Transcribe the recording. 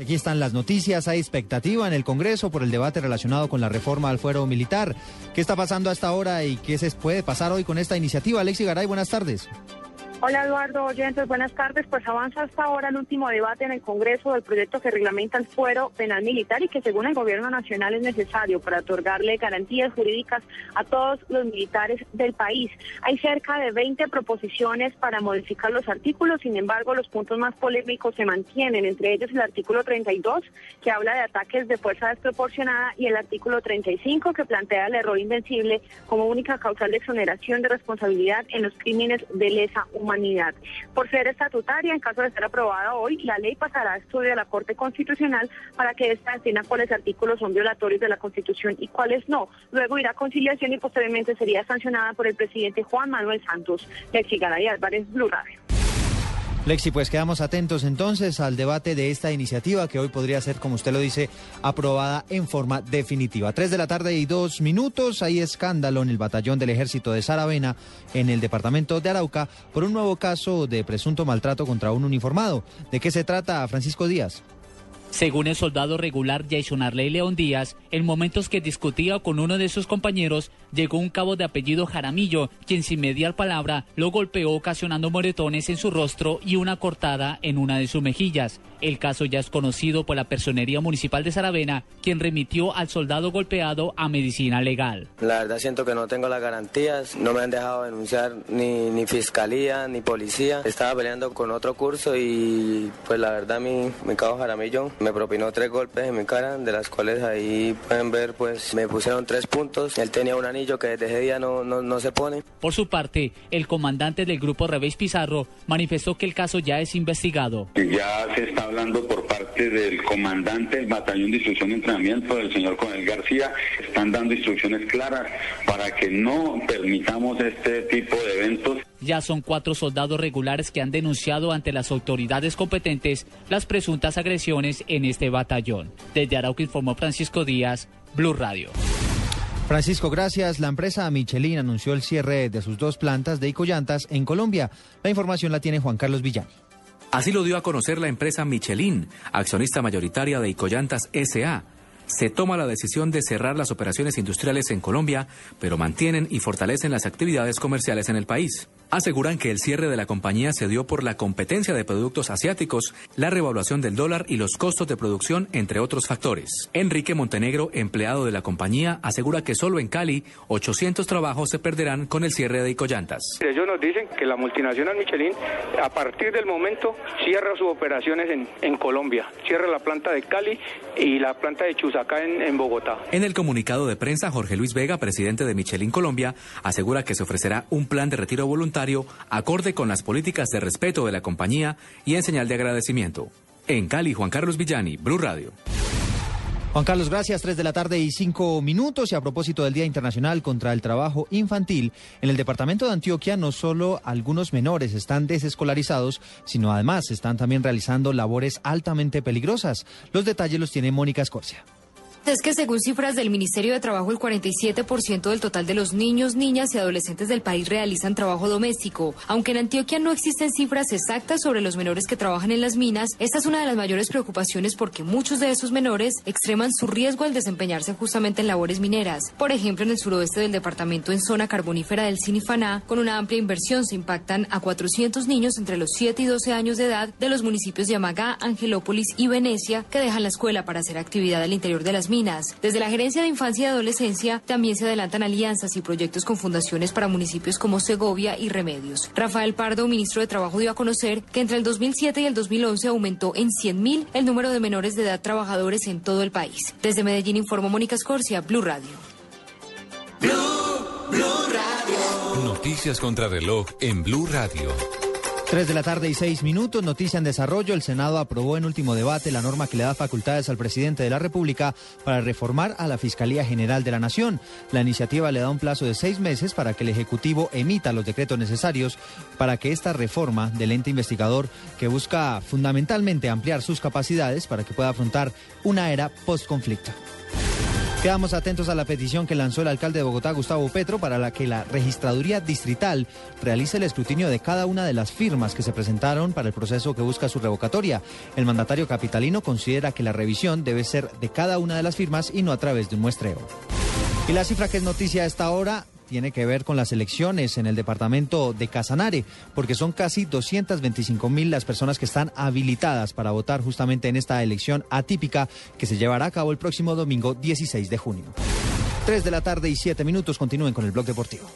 Aquí están las noticias. Hay expectativa en el Congreso por el debate relacionado con la reforma al fuero militar. ¿Qué está pasando hasta ahora y qué se puede pasar hoy con esta iniciativa? Alexi Garay, buenas tardes. Hola Eduardo Oyentes, buenas tardes. Pues avanza hasta ahora el último debate en el Congreso del proyecto que reglamenta el fuero penal militar y que según el Gobierno Nacional es necesario para otorgarle garantías jurídicas a todos los militares del país. Hay cerca de 20 proposiciones para modificar los artículos, sin embargo los puntos más polémicos se mantienen, entre ellos el artículo 32 que habla de ataques de fuerza desproporcionada y el artículo 35 que plantea el error invencible como única causal de exoneración de responsabilidad en los crímenes de lesa humanidad humanidad. Por ser estatutaria, en caso de ser aprobada hoy, la ley pasará a estudio de la Corte Constitucional para que esta defina cuáles artículos son violatorios de la Constitución y cuáles no. Luego irá a conciliación y posteriormente sería sancionada por el presidente Juan Manuel Santos. Lexigada y Álvarez, Blue Radio. Lexi, pues quedamos atentos entonces al debate de esta iniciativa que hoy podría ser, como usted lo dice, aprobada en forma definitiva. Tres de la tarde y dos minutos, hay escándalo en el batallón del ejército de Saravena, en el departamento de Arauca, por un nuevo caso de presunto maltrato contra un uniformado. ¿De qué se trata, Francisco Díaz? Según el soldado regular Jason Arley León Díaz, en momentos que discutía con uno de sus compañeros, llegó un cabo de apellido Jaramillo, quien sin mediar palabra lo golpeó ocasionando moretones en su rostro y una cortada en una de sus mejillas. El caso ya es conocido por la Personería Municipal de Saravena, quien remitió al soldado golpeado a medicina legal. La verdad siento que no tengo las garantías, no me han dejado denunciar ni, ni fiscalía ni policía. Estaba peleando con otro curso y pues la verdad mi, mi cabo Jaramillo me propinó tres golpes en mi cara, de las cuales ahí pueden ver, pues me pusieron tres puntos. Él tenía un anillo que desde ese día no, no, no se pone. Por su parte, el comandante del grupo Revés Pizarro manifestó que el caso ya es investigado. Ya se está hablando por parte del comandante del batallón de instrucción y entrenamiento, del señor Conel García. Están dando instrucciones claras para que no permitamos este tipo de eventos. Ya son cuatro soldados regulares que han denunciado ante las autoridades competentes las presuntas agresiones en este batallón. Desde Arauca informó Francisco Díaz, Blue Radio. Francisco, gracias. La empresa Michelin anunció el cierre de sus dos plantas de Icollantas en Colombia. La información la tiene Juan Carlos Villani. Así lo dio a conocer la empresa Michelin, accionista mayoritaria de Icollantas SA se toma la decisión de cerrar las operaciones industriales en Colombia, pero mantienen y fortalecen las actividades comerciales en el país. Aseguran que el cierre de la compañía se dio por la competencia de productos asiáticos, la revaluación del dólar y los costos de producción, entre otros factores. Enrique Montenegro, empleado de la compañía, asegura que solo en Cali 800 trabajos se perderán con el cierre de Icollantas. Ellos nos dicen que la multinacional Michelin, a partir del momento, cierra sus operaciones en, en Colombia, cierra la planta de Cali y la planta de Chusa acá en, en, Bogotá. En el comunicado de prensa, Jorge Luis Vega, presidente de Michelin Colombia, asegura que se ofrecerá un plan de retiro voluntario acorde con las políticas de respeto de la compañía y en señal de agradecimiento. En Cali, Juan Carlos Villani, Blue Radio. Juan Carlos, gracias. Tres de la tarde y cinco minutos. Y a propósito del Día Internacional contra el Trabajo Infantil, en el departamento de Antioquia no solo algunos menores están desescolarizados, sino además están también realizando labores altamente peligrosas. Los detalles los tiene Mónica Escorcia. Es que según cifras del Ministerio de Trabajo, el 47% del total de los niños, niñas y adolescentes del país realizan trabajo doméstico. Aunque en Antioquia no existen cifras exactas sobre los menores que trabajan en las minas, esta es una de las mayores preocupaciones porque muchos de esos menores extreman su riesgo al desempeñarse justamente en labores mineras. Por ejemplo, en el suroeste del departamento, en zona carbonífera del Sinifaná, con una amplia inversión se impactan a 400 niños entre los 7 y 12 años de edad de los municipios de Amagá, Angelópolis y Venecia que dejan la escuela para hacer actividad al interior de las minas. Desde la Gerencia de Infancia y Adolescencia también se adelantan alianzas y proyectos con fundaciones para municipios como Segovia y Remedios. Rafael Pardo, ministro de Trabajo, dio a conocer que entre el 2007 y el 2011 aumentó en 100.000 el número de menores de edad trabajadores en todo el país. Desde Medellín informó Mónica Escorcia, Blue Radio. Blue, Blue Radio. Noticias contra reloj en Blue Radio. Tres de la tarde y seis minutos, noticia en desarrollo. El Senado aprobó en último debate la norma que le da facultades al presidente de la República para reformar a la Fiscalía General de la Nación. La iniciativa le da un plazo de seis meses para que el Ejecutivo emita los decretos necesarios para que esta reforma del ente investigador, que busca fundamentalmente ampliar sus capacidades para que pueda afrontar una era post-conflicto. Quedamos atentos a la petición que lanzó el alcalde de Bogotá, Gustavo Petro, para la que la registraduría distrital realice el escrutinio de cada una de las firmas que se presentaron para el proceso que busca su revocatoria. El mandatario capitalino considera que la revisión debe ser de cada una de las firmas y no a través de un muestreo. Y la cifra que es noticia a esta hora tiene que ver con las elecciones en el departamento de Casanare, porque son casi 225 mil las personas que están habilitadas para votar justamente en esta elección atípica que se llevará a cabo el próximo domingo 16 de junio. 3 de la tarde y 7 minutos continúen con el blog deportivo.